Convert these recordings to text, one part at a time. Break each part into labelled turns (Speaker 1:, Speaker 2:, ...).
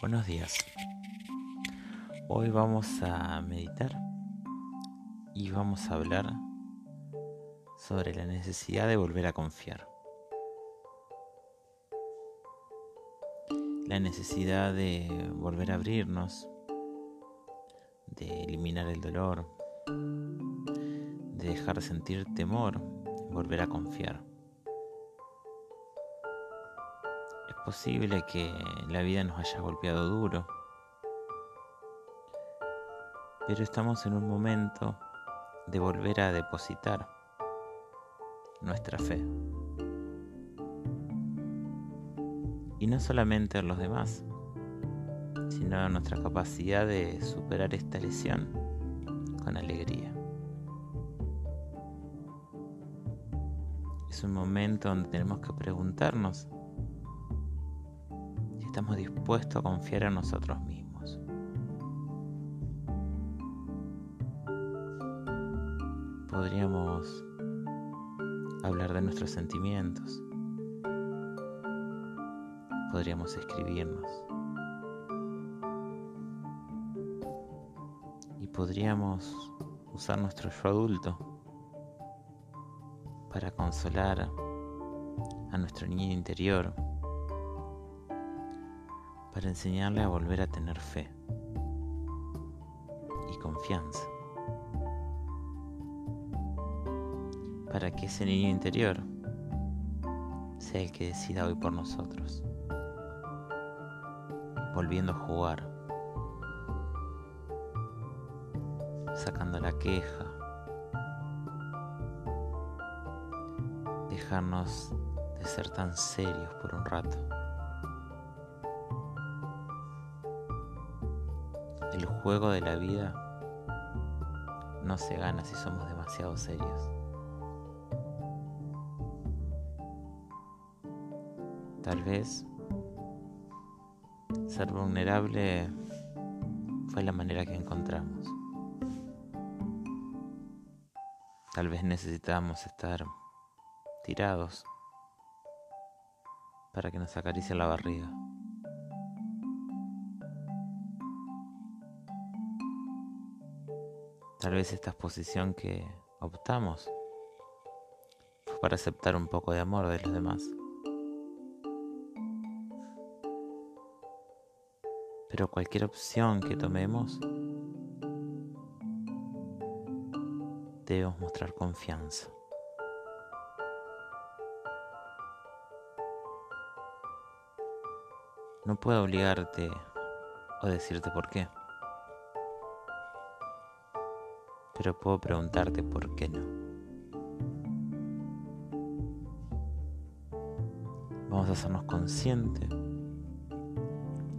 Speaker 1: Buenos días. Hoy vamos a meditar y vamos a hablar sobre la necesidad de volver a confiar. La necesidad de volver a abrirnos, de eliminar el dolor, de dejar de sentir temor, volver a confiar. Posible que la vida nos haya golpeado duro, pero estamos en un momento de volver a depositar nuestra fe. Y no solamente en los demás, sino en nuestra capacidad de superar esta lesión con alegría. Es un momento donde tenemos que preguntarnos estamos dispuestos a confiar en nosotros mismos. Podríamos hablar de nuestros sentimientos. Podríamos escribirnos. Y podríamos usar nuestro yo adulto para consolar a nuestro niño interior, para enseñarle a volver a tener fe y confianza. para que ese niño interior sea el que decida hoy por nosotros, volviendo a jugar, sacando la queja, dejarnos de ser tan serios por un rato. Juego de la vida no se gana si somos demasiado serios. Tal vez ser vulnerable fue la manera que encontramos. Tal vez necesitamos estar tirados para que nos acaricie la barriga. Tal vez esta exposición que optamos fue para aceptar un poco de amor de los demás. Pero cualquier opción que tomemos, debemos mostrar confianza. No puedo obligarte o decirte por qué. Pero puedo preguntarte por qué no. Vamos a hacernos conscientes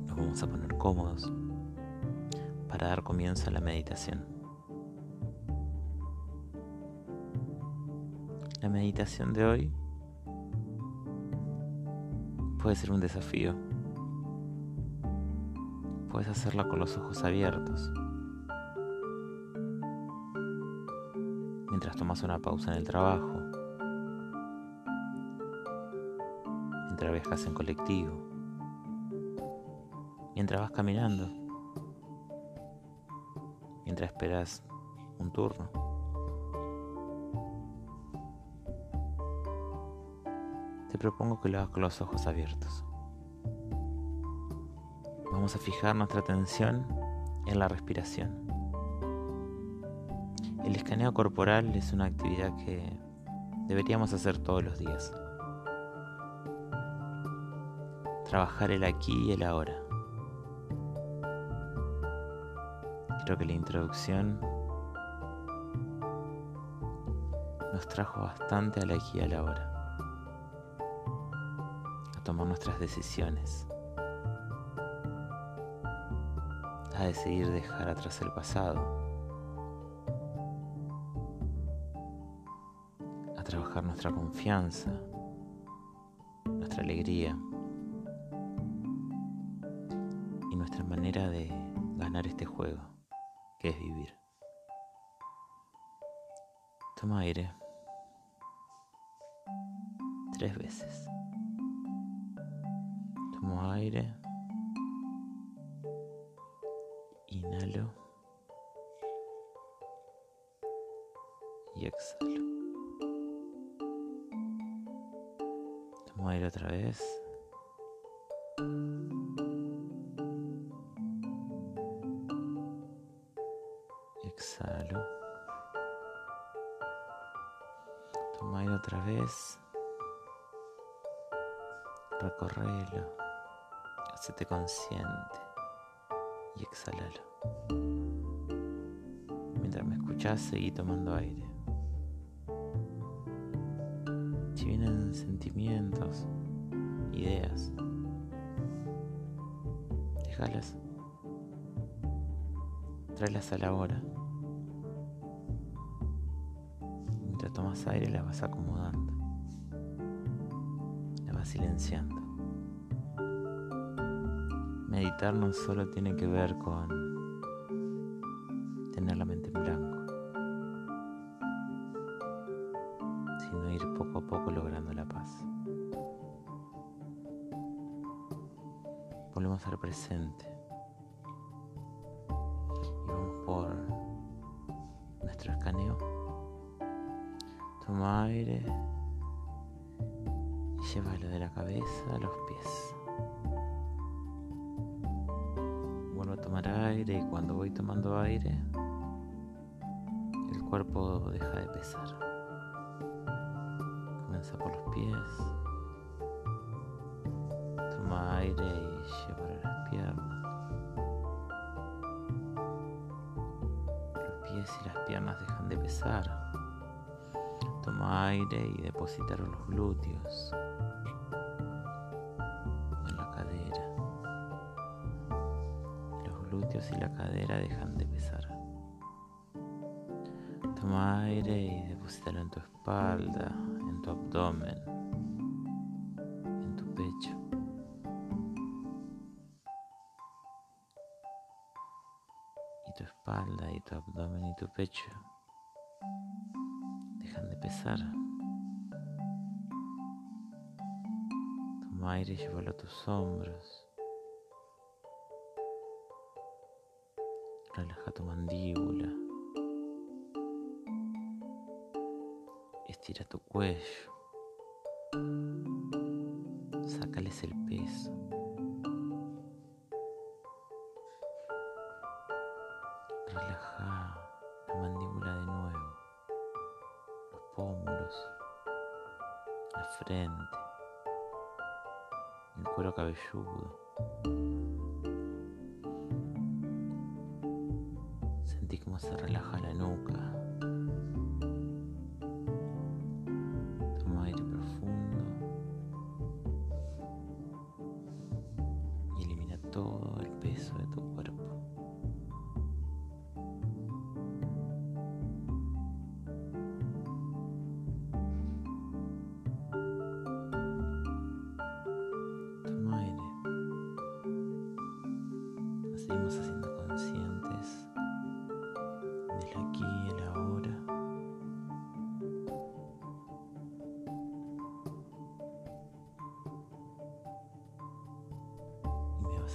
Speaker 1: vamos a poner cómodos para dar comienzo a la meditación. La meditación de hoy puede ser un desafío. Puedes hacerla con los ojos abiertos. Mientras tomas una pausa en el trabajo. Mientras viajas en colectivo mientras vas caminando, mientras esperas un turno. Te propongo que lo hagas con los ojos abiertos. Vamos a fijar nuestra atención en la respiración. El escaneo corporal es una actividad que deberíamos hacer todos los días. Trabajar el aquí y el ahora. Creo que la introducción nos trajo bastante a la aquí y a la hora, a tomar nuestras decisiones, a decidir dejar atrás el pasado, trabajar nuestra confianza, nuestra alegría y nuestra manera de ganar este juego que es vivir. Toma aire tres veces. Tomo aire Inhalo. Y exhalo. Tomo aire otra vez. Exhalo. Toma aire otra vez. Recorrelo. Hacete consciente. Y exhalalo. Mientras me escuchas, seguí tomando aire. Sentimientos, ideas, déjalas. Tráelas a la hora. Mientras tomas aire, las vas acomodando. Las vas silenciando. Meditar no solo tiene que ver con tener la mente cabeza a los pies. Vuelvo a tomar aire y cuando voy tomando aire, el cuerpo deja de pesar. Comienza por los pies. Toma aire y llévalo a las piernas. Los pies y las piernas dejan de pesar. Toma aire y depositar los glúteos Glúteos y la cadera dejan de pesar. Toma aire y deposítalo en tu espalda, en tu abdomen, en tu pecho. Y tu espalda y tu abdomen y tu pecho dejan de pesar. Toma aire y llévalo a tus hombros. Relaja tu mandíbula. Estira tu cuello. Sácales el peso. Relaja la mandíbula de nuevo. Los pómulos. La frente. El cuero cabelludo. Cómo se relaja la nuca.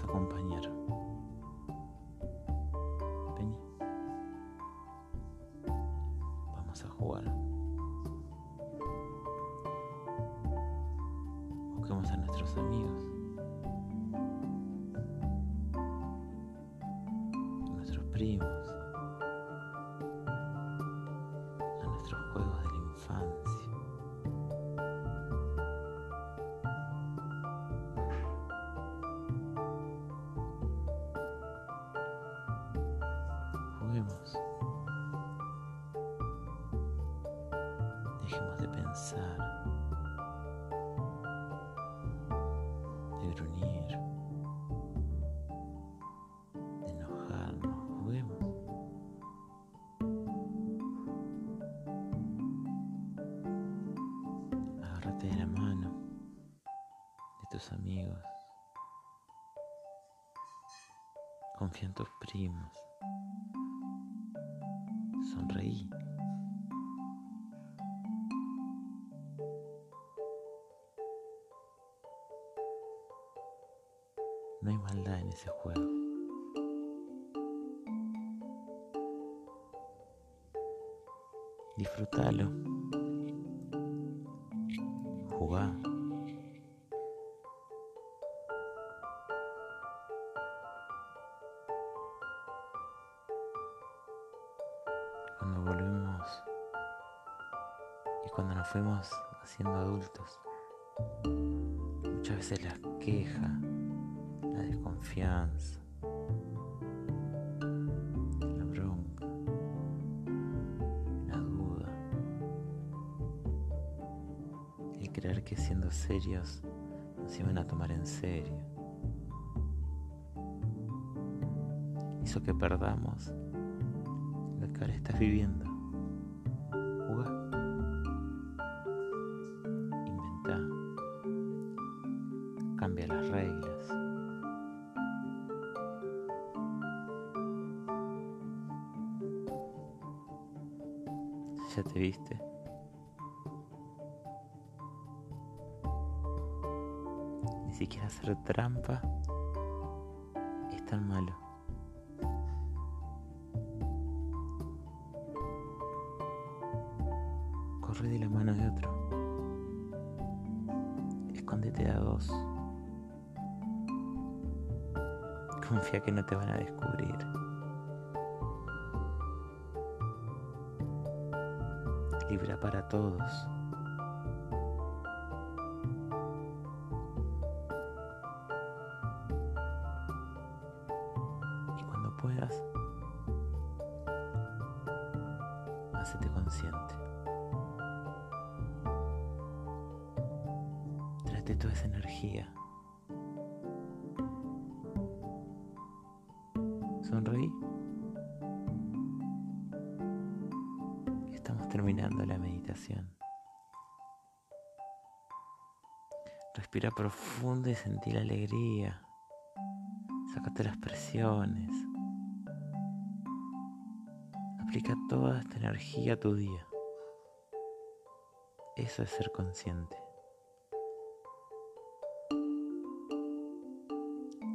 Speaker 1: A acompañar. Vamos a jugar. Busquemos a nuestros amigos. a nuestros primos, Dejemos de pensar, de gruñir, de enojarnos. Juguemos. Agárrate de la mano de tus amigos. Confía en tus primos sonreí. No hay maldad en ese juego. Disfrútalo. Jugá. Fuimos haciendo adultos, muchas veces la queja, la desconfianza, la bronca, la duda, el creer que siendo serios nos iban a tomar en serio, hizo que perdamos lo que ahora estás viviendo. Jugá. Ni siquiera hacer trampa es tan malo. Corre de la mano de otro. Escóndete a dos. Confía que no te van a descubrir. Libra para todos. Profundo y sentí la alegría. Sácate las presiones. Aplica toda esta energía a tu día. Eso es ser consciente.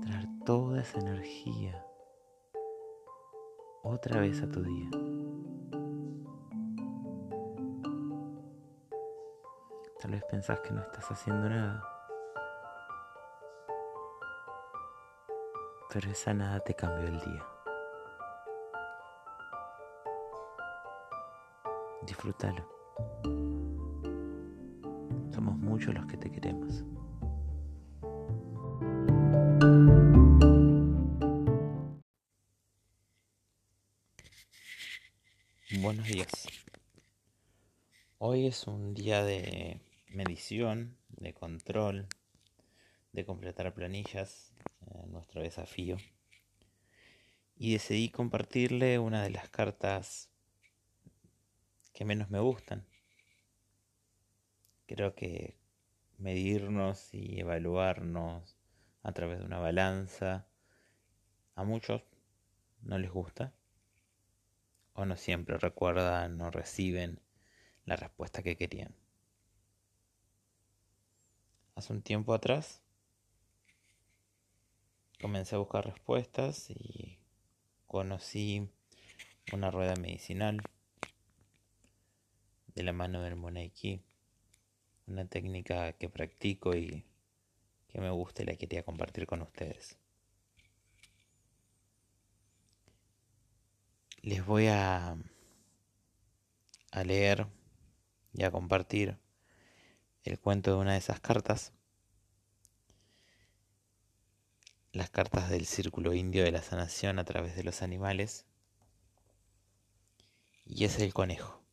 Speaker 1: Traer toda esa energía otra vez a tu día. Tal vez pensás que no estás haciendo nada. Pero nada te cambió el día. Disfrútalo. Somos muchos los que te queremos. Buenos días. Hoy es un día de medición, de control, de completar planillas, nuestro desafío. Y decidí compartirle una de las cartas que menos me gustan. Creo que medirnos y evaluarnos a través de una balanza a muchos no les gusta o no siempre recuerdan o reciben la respuesta que querían. Hace un tiempo atrás comencé a buscar respuestas y conocí una rueda medicinal de la mano del Monaiki, una técnica que practico y que me gusta y la quería compartir con ustedes. les voy a, a leer y a compartir el cuento de una de esas cartas. Las cartas del círculo indio de la sanación a través de los animales. Y es el conejo.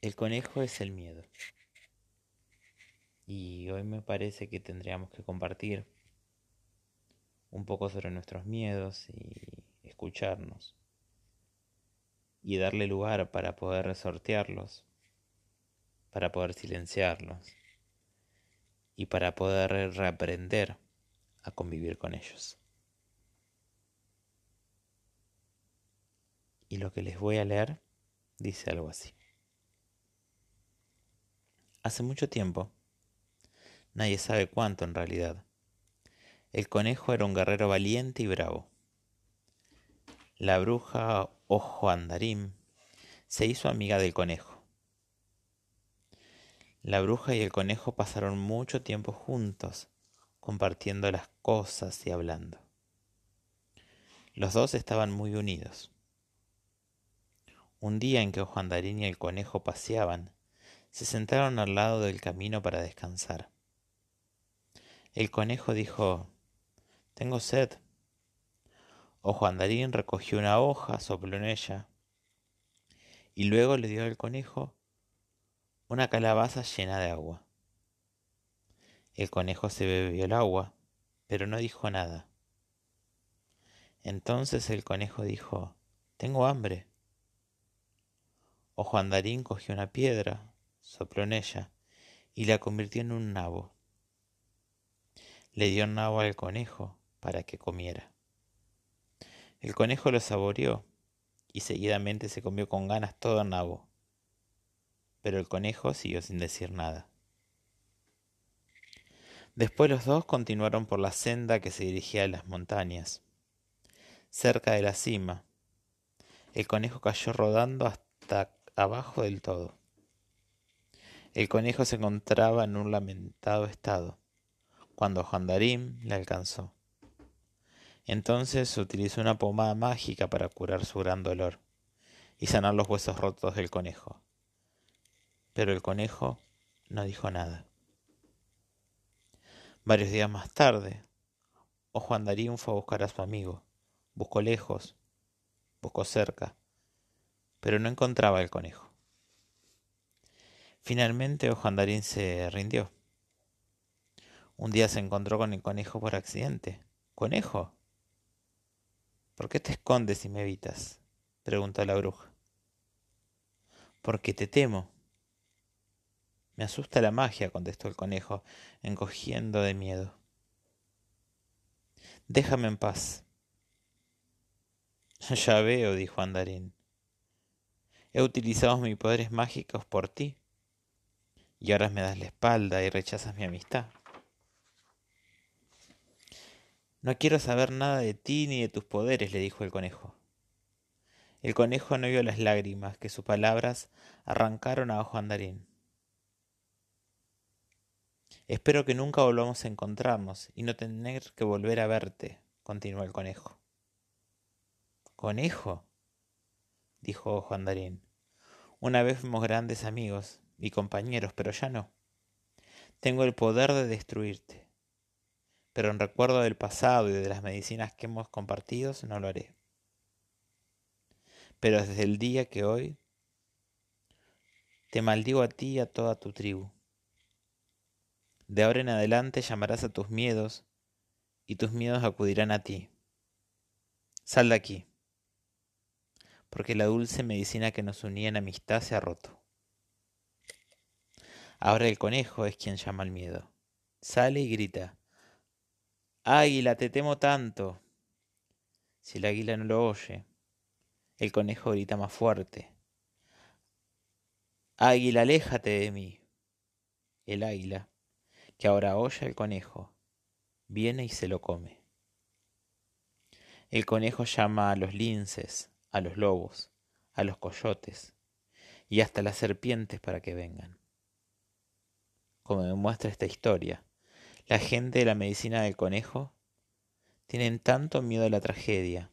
Speaker 1: El conejo es el miedo. Y hoy me parece que tendríamos que compartir un poco sobre nuestros miedos y escucharnos y darle lugar para poder sortearlos, para poder silenciarlos y para poder reaprender a convivir con ellos. Y lo que les voy a leer dice algo así. Hace mucho tiempo, nadie sabe cuánto en realidad, el conejo era un guerrero valiente y bravo. La bruja Ojo Andarín se hizo amiga del conejo. La bruja y el conejo pasaron mucho tiempo juntos, compartiendo las cosas y hablando. Los dos estaban muy unidos. Un día en que Ojo Andarín y el conejo paseaban, se sentaron al lado del camino para descansar. El conejo dijo, Tengo sed. Ojo Andarín recogió una hoja, sopló en ella, y luego le dio al conejo una calabaza llena de agua. El conejo se bebió el agua, pero no dijo nada. Entonces el conejo dijo, Tengo hambre. Ojo Andarín cogió una piedra, sopló en ella y la convirtió en un nabo. Le dio un nabo al conejo para que comiera. El conejo lo saboreó y seguidamente se comió con ganas todo el nabo. Pero el conejo siguió sin decir nada. Después los dos continuaron por la senda que se dirigía a las montañas. Cerca de la cima, el conejo cayó rodando hasta abajo del todo. El conejo se encontraba en un lamentado estado, cuando Jandarim le alcanzó. Entonces utilizó una pomada mágica para curar su gran dolor y sanar los huesos rotos del conejo. Pero el conejo no dijo nada. Varios días más tarde, Ojo Andarín fue a buscar a su amigo. Buscó lejos, buscó cerca, pero no encontraba el conejo. Finalmente Ojo Andarín se rindió. Un día se encontró con el conejo por accidente. ¿Conejo? ¿Por qué te escondes y me evitas? preguntó la bruja. Porque te temo. Me asusta la magia, contestó el conejo, encogiendo de miedo. Déjame en paz. Ya veo, dijo Andarín. He utilizado mis poderes mágicos por ti. Y ahora me das la espalda y rechazas mi amistad. No quiero saber nada de ti ni de tus poderes, le dijo el conejo. El conejo no vio las lágrimas que sus palabras arrancaron a ojo andarín. Espero que nunca volvamos a encontrarnos y no tener que volver a verte, continuó el conejo. ¿Conejo? dijo Ojo Andarín. Una vez fuimos grandes amigos y compañeros, pero ya no. Tengo el poder de destruirte pero en recuerdo del pasado y de las medicinas que hemos compartido, no lo haré. Pero desde el día que hoy te maldigo a ti y a toda tu tribu. De ahora en adelante llamarás a tus miedos y tus miedos acudirán a ti. Sal de aquí, porque la dulce medicina que nos unía en amistad se ha roto. Ahora el conejo es quien llama al miedo. Sale y grita. Águila, te temo tanto. Si el águila no lo oye, el conejo grita más fuerte. Águila, aléjate de mí. El águila, que ahora oye al conejo, viene y se lo come. El conejo llama a los linces, a los lobos, a los coyotes y hasta las serpientes para que vengan. Como demuestra esta historia, la gente de la medicina del conejo tienen tanto miedo a la tragedia,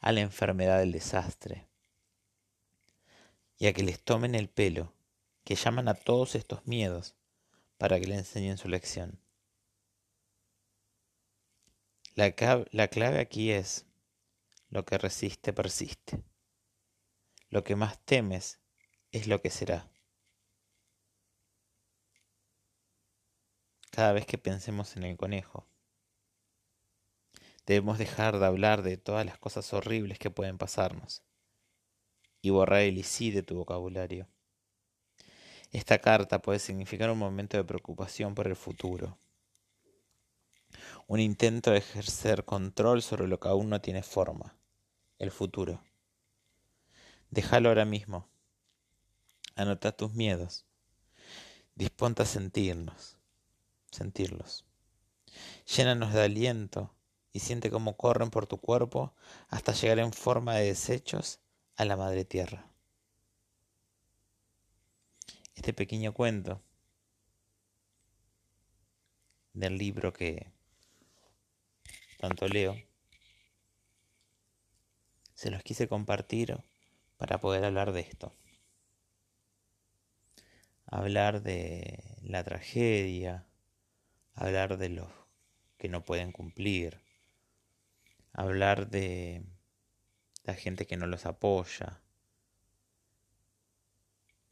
Speaker 1: a la enfermedad del desastre, y a que les tomen el pelo, que llaman a todos estos miedos para que le enseñen su lección. La, la clave aquí es, lo que resiste persiste. Lo que más temes es lo que será. cada vez que pensemos en el conejo. Debemos dejar de hablar de todas las cosas horribles que pueden pasarnos y borrar el sí de tu vocabulario. Esta carta puede significar un momento de preocupación por el futuro, un intento de ejercer control sobre lo que aún no tiene forma, el futuro. Déjalo ahora mismo. Anota tus miedos. Disponte a sentirnos sentirlos. Llénanos de aliento y siente cómo corren por tu cuerpo hasta llegar en forma de desechos a la madre tierra. Este pequeño cuento del libro que tanto leo, se los quise compartir para poder hablar de esto. Hablar de la tragedia, hablar de los que no pueden cumplir, hablar de la gente que no los apoya,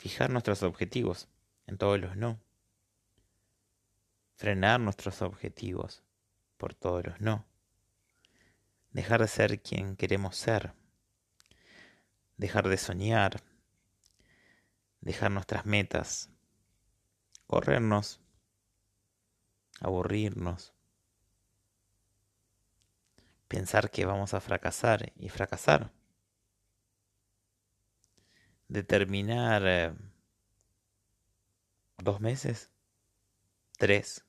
Speaker 1: fijar nuestros objetivos en todos los no, frenar nuestros objetivos por todos los no, dejar de ser quien queremos ser, dejar de soñar, dejar nuestras metas, corrernos, aburrirnos, pensar que vamos a fracasar y fracasar. Determinar eh, dos meses, tres.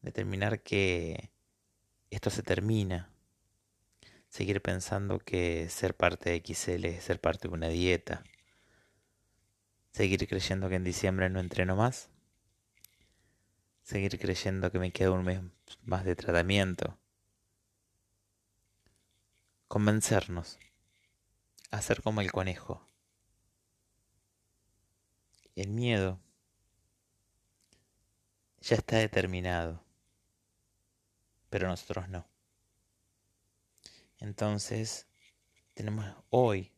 Speaker 1: Determinar que esto se termina. Seguir pensando que ser parte de XL es ser parte de una dieta. Seguir creyendo que en diciembre no entreno más. Seguir creyendo que me queda un mes más de tratamiento convencernos, hacer como el conejo. El miedo ya está determinado, pero nosotros no. Entonces, tenemos hoy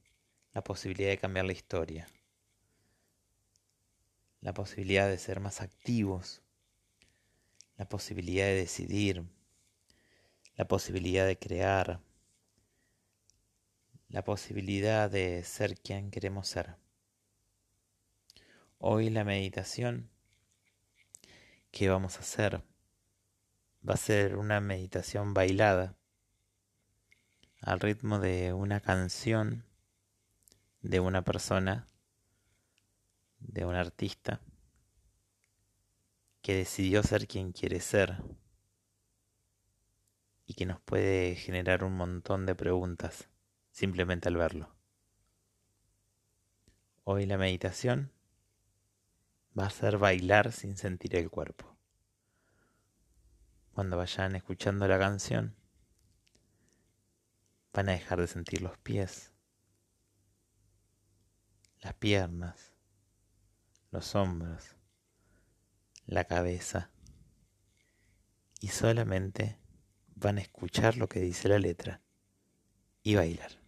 Speaker 1: la posibilidad de cambiar la historia, la posibilidad de ser más activos, la posibilidad de decidir, la posibilidad de crear, la posibilidad de ser quien queremos ser. Hoy la meditación que vamos a hacer va a ser una meditación bailada al ritmo de una canción de una persona, de un artista que decidió ser quien quiere ser y que nos puede generar un montón de preguntas simplemente al verlo. Hoy la meditación va a ser bailar sin sentir el cuerpo. Cuando vayan escuchando la canción, van a dejar de sentir los pies, las piernas, los hombros, la cabeza y solamente van a escuchar lo que dice la letra y bailar.